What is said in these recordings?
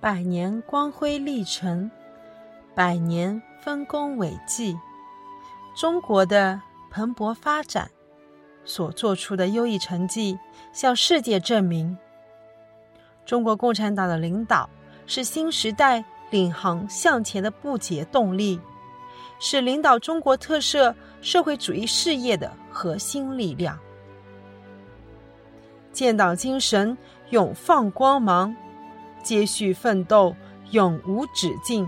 百年光辉历程，百年丰功伟绩，中国的蓬勃发展所做出的优异成绩，向世界证明，中国共产党的领导是新时代领航向前的不竭动力，是领导中国特色社会主义事业的核心力量。建党精神永放光芒，接续奋斗永无止境。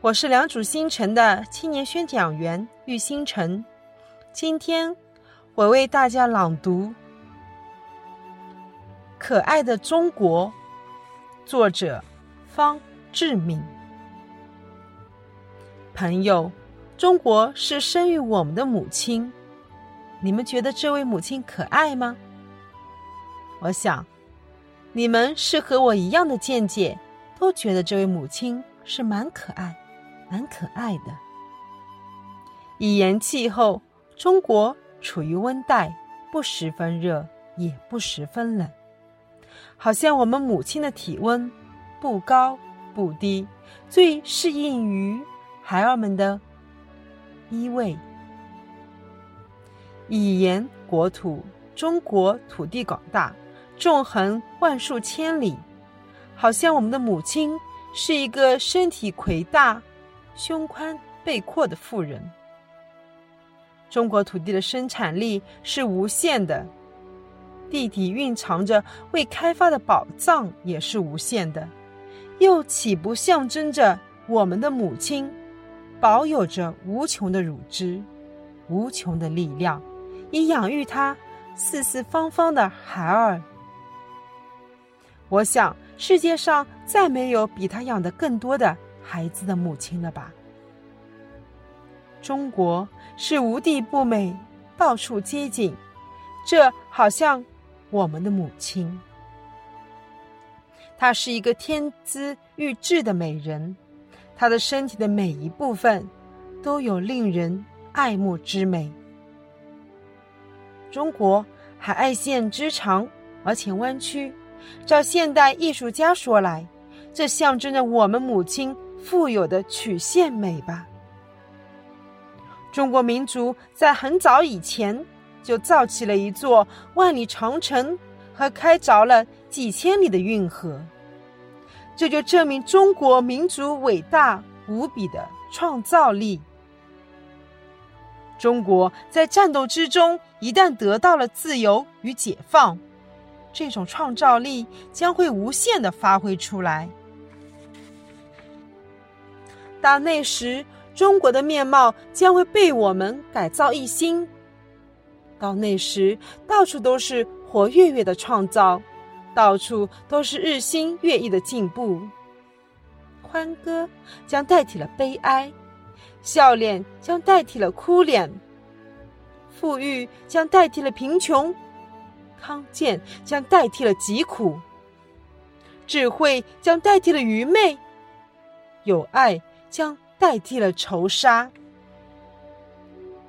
我是良渚新城的青年宣讲员玉星辰，今天我为大家朗读《可爱的中国》，作者方志敏。朋友，中国是生育我们的母亲，你们觉得这位母亲可爱吗？我想，你们是和我一样的见解，都觉得这位母亲是蛮可爱、蛮可爱的。以言气候，中国处于温带，不十分热，也不十分冷，好像我们母亲的体温不高不低，最适应于孩儿们的依偎。以言国土，中国土地广大。纵横万数千里，好像我们的母亲是一个身体魁大、胸宽背阔的妇人。中国土地的生产力是无限的，地底蕴藏着未开发的宝藏也是无限的，又岂不象征着我们的母亲保有着无穷的乳汁、无穷的力量，以养育她四四方方的孩儿？我想，世界上再没有比他养的更多的孩子的母亲了吧？中国是无地不美，到处皆景，这好像我们的母亲。她是一个天资玉质的美人，她的身体的每一部分都有令人爱慕之美。中国海岸线之长，而且弯曲。照现代艺术家说来，这象征着我们母亲富有的曲线美吧。中国民族在很早以前就造起了一座万里长城和开凿了几千里的运河，这就证明中国民族伟大无比的创造力。中国在战斗之中一旦得到了自由与解放。这种创造力将会无限的发挥出来。到那时，中国的面貌将会被我们改造一新。到那时，到处都是活跃跃的创造，到处都是日新月异的进步。欢歌将代替了悲哀，笑脸将代替了哭脸，富裕将代替了贫穷。康健将代替了疾苦，智慧将代替了愚昧，有爱将代替了仇杀，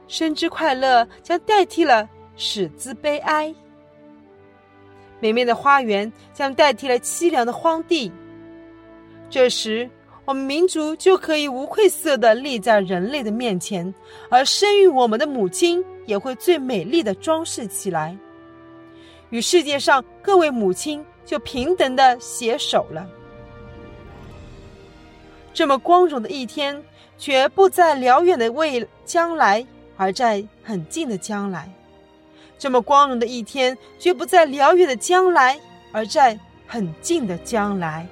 生之快乐将代替了死之悲哀，美美的花园将代替了凄凉的荒地。这时，我们民族就可以无愧色的立在人类的面前，而生育我们的母亲也会最美丽的装饰起来。与世界上各位母亲就平等的携手了。这么光荣的一天，绝不在辽远的未将来，而在很近的将来。这么光荣的一天，绝不在辽远的将来，而在很近的将来。